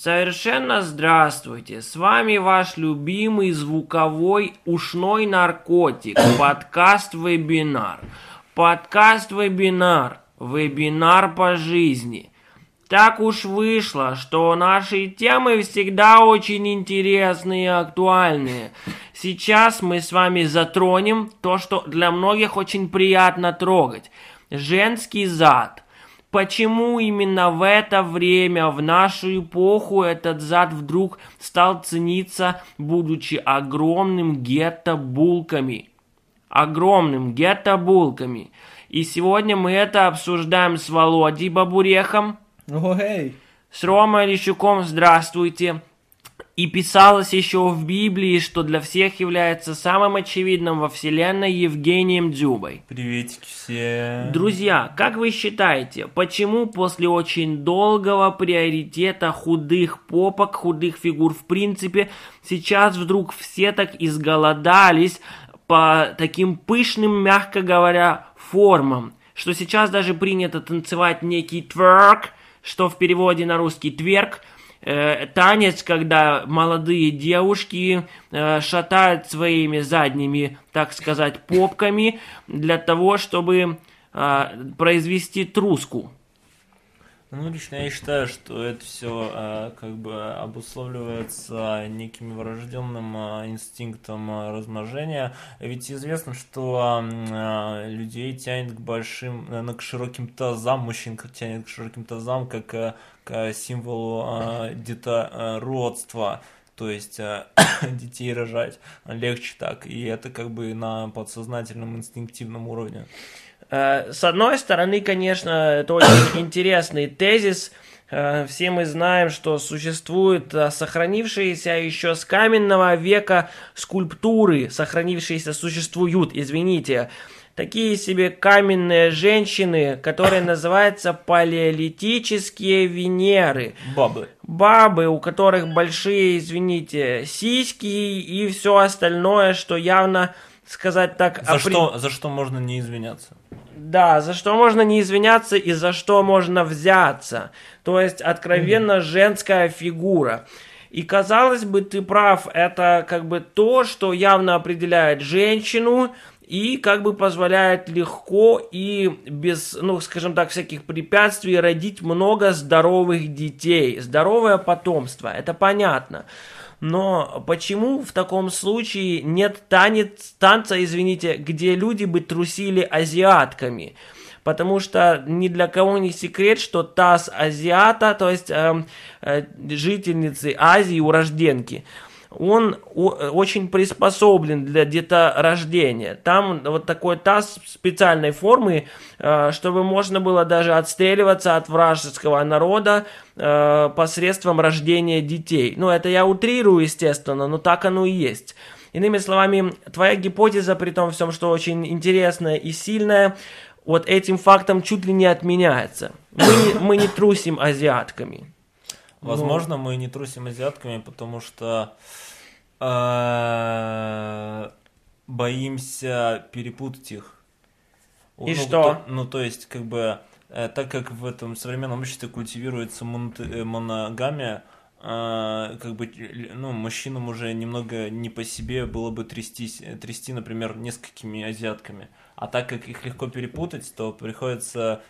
Совершенно здравствуйте, с вами ваш любимый звуковой ушной наркотик, подкаст-вебинар. Подкаст-вебинар, вебинар по жизни. Так уж вышло, что наши темы всегда очень интересные и актуальные. Сейчас мы с вами затронем то, что для многих очень приятно трогать. Женский зад – Почему именно в это время, в нашу эпоху, этот зад вдруг стал цениться, будучи огромным гетто-булками? Огромным гетто-булками. И сегодня мы это обсуждаем с Володей Бабурехом. О, эй! С Ромой Лещуком, здравствуйте. И писалось еще в Библии, что для всех является самым очевидным во Вселенной Евгением Дзюбой. Приветики все. Друзья, как вы считаете, почему после очень долгого приоритета худых попок, худых фигур в принципе, сейчас вдруг все так изголодались по таким пышным, мягко говоря, формам, что сейчас даже принято танцевать некий тверк, что в переводе на русский тверк – танец, когда молодые девушки э, шатают своими задними, так сказать, попками для того, чтобы э, произвести труску. Ну, лично я считаю, что это все э, как бы обусловливается неким врожденным э, инстинктом э, размножения. Ведь известно, что э, людей тянет к большим, э, к широким тазам, мужчин тянет к широким тазам, как э, к символу э, детородства. То есть э, детей рожать легче так. И это как бы на подсознательном инстинктивном уровне. Э, с одной стороны, конечно, это очень интересный тезис. Э, все мы знаем, что существуют э, сохранившиеся еще с каменного века скульптуры, сохранившиеся существуют, извините, такие себе каменные женщины, которые называются палеолитические Венеры. Бабы. Бабы, у которых большие, извините, сиськи и все остальное, что явно сказать так... За, опри... что, за что можно не извиняться? Да, за что можно не извиняться и за что можно взяться. То есть откровенно mm-hmm. женская фигура. И казалось бы, ты прав, это как бы то, что явно определяет женщину и как бы позволяет легко и без, ну, скажем так, всяких препятствий родить много здоровых детей, здоровое потомство, это понятно. Но почему в таком случае нет танец, танца, извините, где люди бы трусили азиатками? Потому что ни для кого не секрет, что таз азиата, то есть э, э, жительницы Азии, урожденки, он очень приспособлен для деторождения. Там вот такой таз специальной формы, э, чтобы можно было даже отстреливаться от вражеского народа э, посредством рождения детей. Ну, это я утрирую, естественно, но так оно и есть. Иными словами, твоя гипотеза, при том всем, что очень интересная и сильная, вот этим фактом чуть ли не отменяется. Мы, мы не трусим азиатками. Возможно, ну... мы не трусим азиатками, потому что э, боимся перепутать их. И ну, что? То, ну, то есть, как бы, э, так как в этом современном обществе культивируется э, моногамия, э, как бы, ну, мужчинам уже немного не по себе было бы трястись, трясти, например, несколькими азиатками. А так как их легко перепутать, то приходится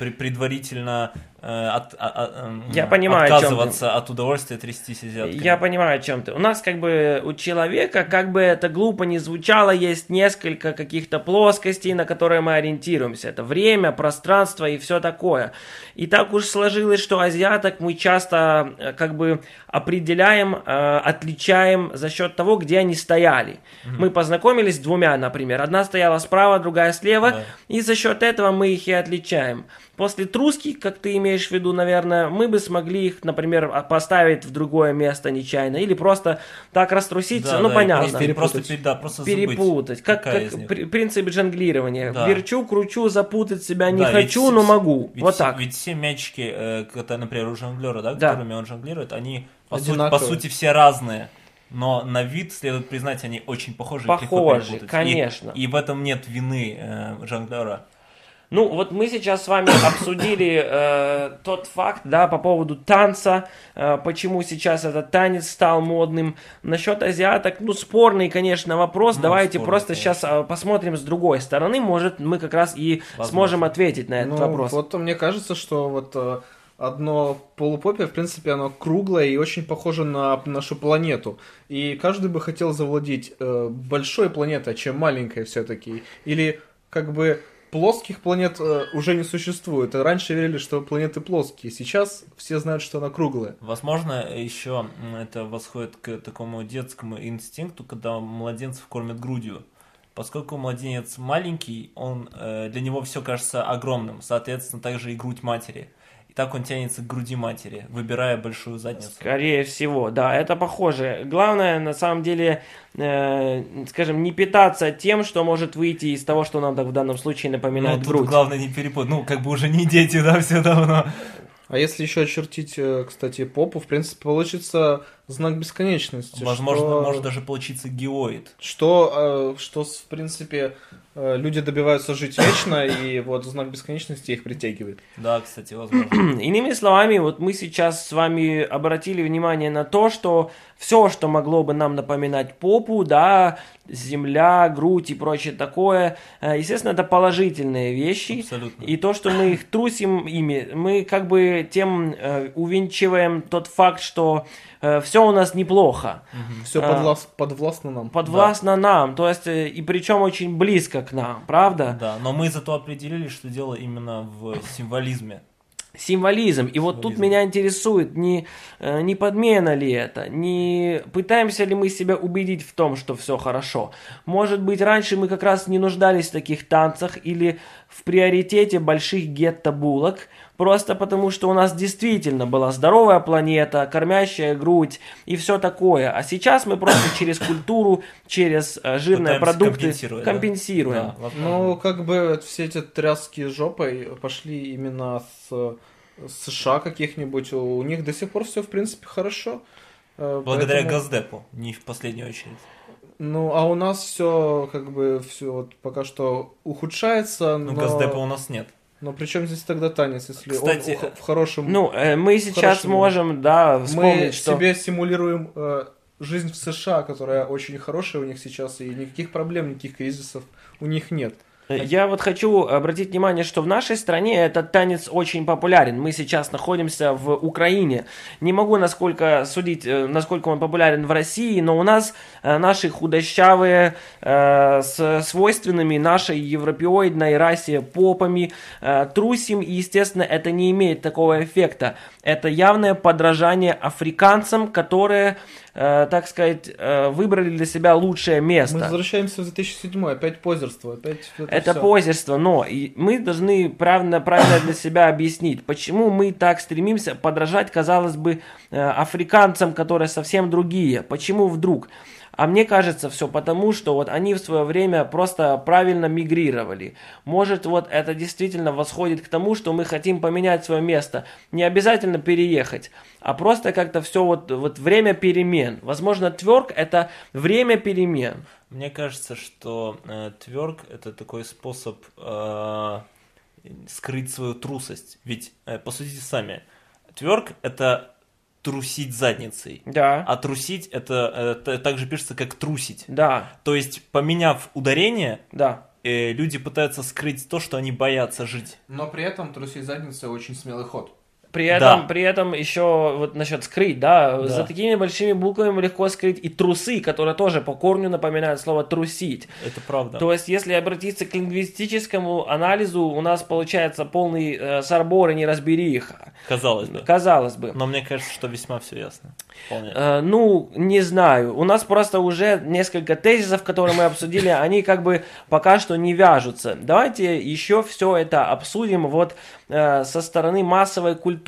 предварительно э, от, а, а, Я понимаю, отказываться от удовольствия трястись азиатками. Я понимаю, о чем ты. У нас как бы у человека, как бы это глупо не звучало, есть несколько каких-то плоскостей, на которые мы ориентируемся. Это время, пространство и все такое. И так уж сложилось, что азиаток мы часто э, как бы определяем, э, отличаем за счет того, где они стояли. Mm-hmm. Мы познакомились с двумя, например. Одна стояла справа, другая слева, да. и за счет этого мы их и отличаем. После труски, как ты имеешь в виду, наверное, мы бы смогли их, например, поставить в другое место нечаянно, или просто так раструситься, да, ну да, понятно. Просто перепутать. Просто, да, просто перепутать. Как, как принцип жонглирования. Да. Верчу, кручу, запутать себя не да, хочу, ведь, но могу. Ведь, вот так. Ведь все мячики, э, когда, например, у жонглера, да, да. которыми он жонглирует, они по сути, по сути все разные но на вид, следует признать, они очень похожи. Похожи, конечно. И, и в этом нет вины э, жонглера. Ну, вот мы сейчас с вами обсудили э, тот факт, да, по поводу танца, э, почему сейчас этот танец стал модным. Насчет азиаток, ну, спорный, конечно, вопрос. Ну, Давайте спорный, просто конечно. сейчас э, посмотрим с другой стороны. Может, мы как раз и Возможно. сможем ответить на этот Ну, вопрос. вот мне кажется, что вот э, одно полупопие, в принципе, оно круглое и очень похоже на нашу планету. И каждый бы хотел завладеть э, большой планетой, чем маленькой все-таки. Или как бы плоских планет э, уже не существует. Раньше верили, что планеты плоские. Сейчас все знают, что она круглая. Возможно, еще это восходит к такому детскому инстинкту, когда младенцев кормят грудью. Поскольку младенец маленький, он, э, для него все кажется огромным, соответственно, также и грудь матери. И так он тянется к груди матери, выбирая большую задницу. Скорее всего, да, это похоже. Главное, на самом деле, э, скажем, не питаться тем, что может выйти из того, что нам так в данном случае напоминает Ну, тут грудь. главное не перепутать. Ну, как бы уже не дети, да, все давно. А если еще очертить, э, кстати, попу, в принципе, получится знак бесконечности. Возможно, что- может даже получиться геоид. Что, э, что, в принципе, э, люди добиваются жить вечно, и вот знак бесконечности их притягивает. Да, кстати, возможно. Иными словами, вот мы сейчас с вами обратили внимание на то, что все, что могло бы нам напоминать попу, да, земля, грудь и прочее такое, э, естественно, это положительные вещи. Абсолютно. И то, что мы их трусим ими, мы как бы тем э, увенчиваем тот факт, что все у нас неплохо. Все А. подвластно нам. Подвластно нам, то есть, э, и причем очень близко к нам, правда? Да, но мы зато определили, что дело именно в символизме. Символизм. И вот тут Символизм. меня интересует, не, э, не подмена ли это, не пытаемся ли мы себя убедить в том, что все хорошо. Может быть, раньше мы как раз не нуждались в таких танцах или в приоритете больших гетто-булок, просто потому что у нас действительно была здоровая планета, кормящая грудь и все такое. А сейчас мы просто через культуру, через э, жирные Пытаемся продукты компенсируем. Да. Ну, как бы все эти тряски с жопой пошли именно с с США каких-нибудь. У них до сих пор все, в принципе, хорошо. Э, Благодаря поэтому- Газдепу, не в последнюю очередь. Ну, а у нас все, как бы, все вот пока что ухудшается, Ну, но... Газдепа у нас нет. Но при чем здесь тогда танец, если Кстати, он в хорошем... Ну, э, мы сейчас Хорошо. можем, да, мы вспомнить, что... себе симулируем э, жизнь в США, которая очень хорошая у них сейчас, и никаких проблем, никаких кризисов у них нет. Я вот хочу обратить внимание, что в нашей стране этот танец очень популярен. Мы сейчас находимся в Украине. Не могу насколько судить, э, насколько он популярен в России, но у нас э, наши худощавые, э, с свойственными нашей европеоидной расе попами трусим, и, естественно, это не имеет такого эффекта. Это явное подражание африканцам, которые, э, так сказать, э, выбрали для себя лучшее место. Мы возвращаемся в 2007 опять позерство, опять это, Это позерство, но и мы должны правильно, правильно для себя объяснить, почему мы так стремимся подражать, казалось бы, э, африканцам, которые совсем другие. Почему вдруг? А мне кажется, все потому, что вот они в свое время просто правильно мигрировали. Может, вот это действительно восходит к тому, что мы хотим поменять свое место. Не обязательно переехать, а просто как-то все вот, вот время перемен. Возможно, тверк это время перемен. Мне кажется, что э, тверк это такой способ э, скрыть свою трусость. Ведь э, посудите сами, тверк это трусить задницей. Да, А трусить это, э, т- также пишется как трусить. да, То есть, поменяв ударение, да. э, люди пытаются скрыть то, что они боятся жить. Но при этом трусить задницей очень смелый ход. При этом, Да. при этом еще вот насчет скрыть, да, Да. за такими большими буквами легко скрыть и трусы, которые тоже по корню напоминают слово трусить. Это правда. То есть, если обратиться к лингвистическому анализу, у нас получается полный э, сарбор и неразбериха. Казалось бы. Казалось бы. Но мне кажется, что весьма все ясно. Вполне. Э, ну, не знаю. У нас просто уже несколько тезисов, которые мы обсудили, они как бы пока что не вяжутся. Давайте еще все это обсудим вот э, со стороны массовой культуры.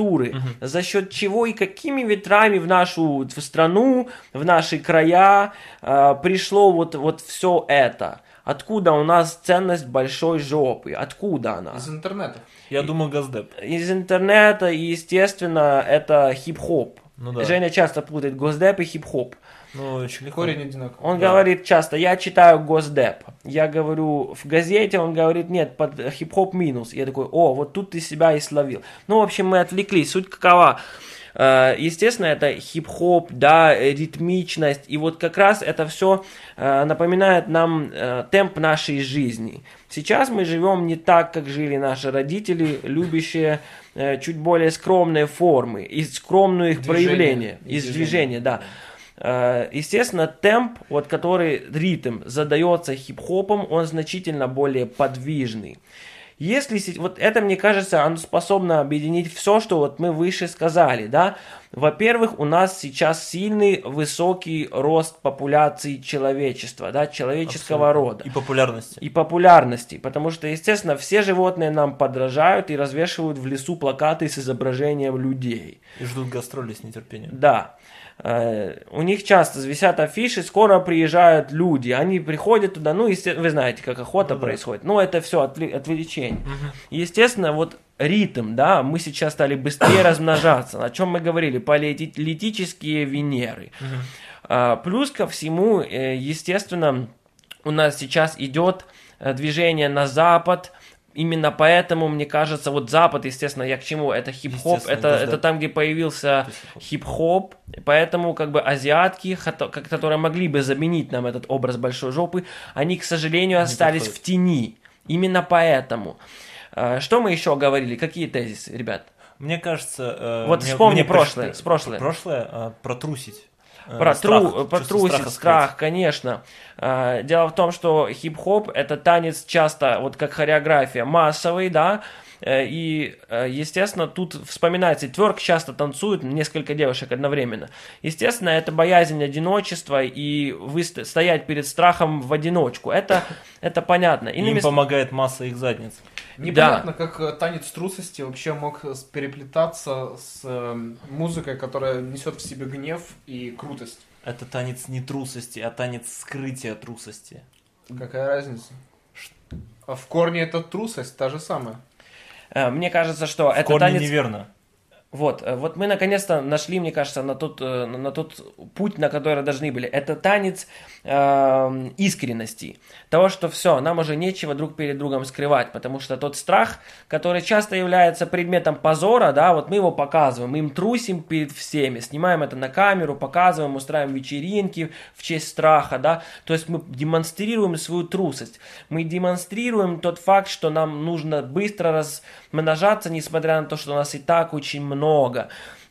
За счет чего и какими ветрами в нашу в страну, в наши края э, пришло вот, вот все это. Откуда у нас ценность большой жопы? Откуда она? Из интернета. Я думаю, Газдеп. Из интернета, и, естественно, это хип-хоп. Ну да. Женя часто путает госдеп и хип-хоп. Ну, очень легко. Корень одинаковый. Он Да. говорит часто, я читаю госдеп. Я говорю в газете, он говорит, нет, под хип-хоп минус. Я такой, о, вот тут ты себя и словил. Ну, в общем, мы отвлеклись. Суть какова? Э, Естественно, это хип-хоп, да, э, ритмичность. И вот как раз это все напоминает нам э, темп нашей жизни. Сейчас мы живем не так, как жили наши родители, любящие э, чуть более скромные формы и скромную их Движение. проявление. И Из движение. движения, да. Э, Естественно, темп, вот который ритм задается хип-хопом, он значительно более подвижный. Если вот это, мне кажется, оно способно объединить все, что вот мы выше сказали, да. Во-первых, у нас сейчас сильный высокий рост популяции человечества, да, человеческого Абсолютно. рода И популярности. и популярности, потому что, естественно, все животные нам подражают и развешивают в лесу плакаты с изображением людей. И ждут гастроли с нетерпением. Да. Э, У них часто висят афиши, скоро приезжают люди, они приходят туда, ну, есте- вы знаете, как охота Ну да. происходит, но это все отвлечение. Естественно, вот ритм, да, мы сейчас стали быстрее размножаться, о чем мы говорили, политические Венеры. А, Плюс ко всему, э, естественно, у нас сейчас идет э, движение на запад. Именно поэтому, мне кажется, вот запад, естественно, я к чему? Это хип-хоп, это, да, это да. там, где появился хип-хоп. Поэтому, как бы, азиатки, которые могли бы заменить нам этот образ большой жопы, они, к сожалению, остались в тени. Именно поэтому. А, Что мы еще говорили? Какие тезисы, ребят? Мне кажется... э, Вот мне- вспомни мне прошлое, прошлое. Прошлое, протрусить. Э, Про, страх, тру, про трусить, страх, скрыть. конечно. А, Дело в том, что хип-хоп это танец часто, вот как хореография, массовый, да, Э, и, э, естественно, тут вспоминается, тверк часто танцуют несколько девушек одновременно. Естественно, это боязнь одиночества и вы ст- стоять перед страхом в одиночку. Это, это понятно. Иными Им помогает масса их задниц. Непонятно, как э, танец трусости вообще мог переплетаться с э, музыкой, которая несет в себе гнев и крутость. Это танец не трусости, а танец скрытия трусости. Какая разница? А в корне это трусость, та же самая. э, мне кажется, что В это корне танец... неверно. Вот, э, вот мы наконец-то нашли, мне кажется, на тот, э, на тот путь, на который должны были. Это танец э, искренности. Того, что все, нам уже нечего друг перед другом скрывать, потому что тот страх, который часто является предметом позора, да, вот мы его показываем, мы им трусим перед всеми, снимаем это на камеру, показываем, устраиваем вечеринки в честь страха, да, то есть мы демонстрируем свою трусость, мы демонстрируем тот факт, что нам нужно быстро размножаться, несмотря на то, что у нас и так очень много.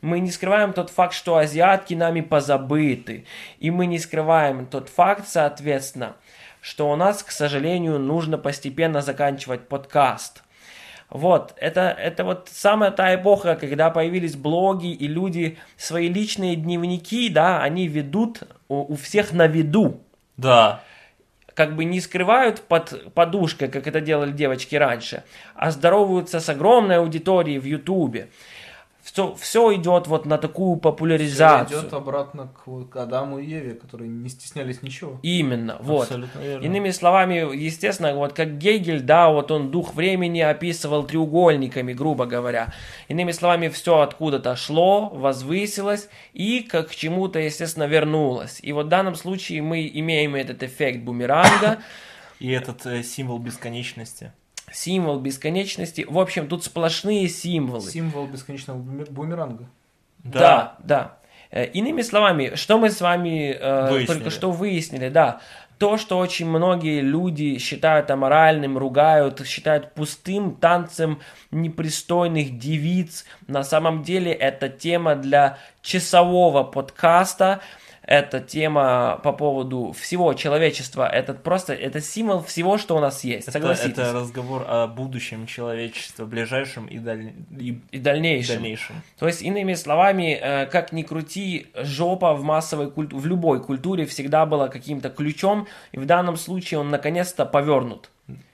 Мы не скрываем тот факт, что азиатки нами позабыты. И мы не скрываем тот факт, соответственно, что у нас, к сожалению, нужно постепенно заканчивать подкаст. Вот, это, это вот самая та эпоха, когда появились блоги, и люди свои личные дневники, да, они ведут у, у всех на виду Да. как бы не скрывают под подушкой, как это делали девочки раньше, а здороваются с огромной аудиторией в Ютубе. Все, все идет вот на такую популяризацию. идет обратно к, к Адаму и Еве, которые не стеснялись ничего. Именно, вот. Абсолютно верно. Иными словами, естественно, вот как Гегель, да, вот он дух времени описывал треугольниками, грубо говоря. Иными словами, все откуда-то шло, возвысилось и как к чему-то, естественно, вернулось. И вот в данном случае мы имеем этот эффект бумеранга, И этот э, символ бесконечности. Символ бесконечности. В общем, тут сплошные символы. Символ бесконечного буме- бумеранга. Да, да. Э, Иными словами, что мы с вами э, Выяснили. только что выяснили, да, то, что очень многие люди считают аморальным, ругают, считают пустым танцем непристойных девиц, на самом деле это тема для часового подкаста, это тема по поводу всего человечества, это просто, это символ всего, что у нас есть, Это, согласитесь. это разговор о будущем человечества, ближайшем и, даль- и И дальнейшем. дальнейшем. То есть, иными словами, э, как ни крути, жопа в массовой культуре, в любой культуре всегда была каким-то ключом, и в данном случае он наконец-то повернут.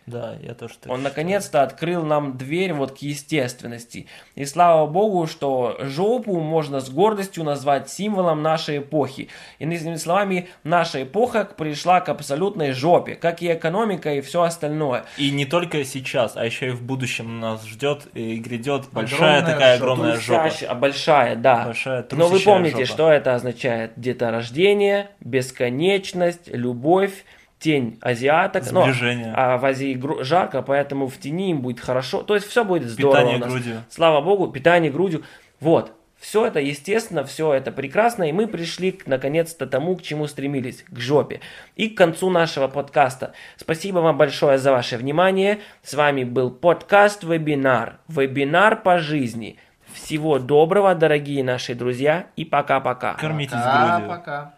Да, я тоже так Он наконец-то открыл нам дверь вот к естественности. И слава богу, что жопу можно с гордостью назвать символом нашей эпохи. Иными словами, наша эпоха пришла к абсолютной жопе, как и экономика и все остальное. И не только сейчас, а еще и в будущем нас ждет и грядет большая Огромная такая жопа. огромная жопа. А большая, да. Большая Но вы помните, жопа. что это означает? Деторождение, бесконечность, любовь, тень азиаток. Но, Сближение. а в Азии гру- жарко, поэтому в тени им будет хорошо. То есть все будет здорово Питание у нас. грудью. Слава богу, питание грудью. Вот. Все это естественно, все это прекрасно, и мы пришли к, наконец-то тому, к чему стремились, к жопе. И к концу нашего подкаста. Спасибо вам большое за ваше внимание. С вами был подкаст-вебинар. Вебинар по жизни. Всего доброго, дорогие наши друзья, и пока-пока. Кормитесь Пока, грудью. пока.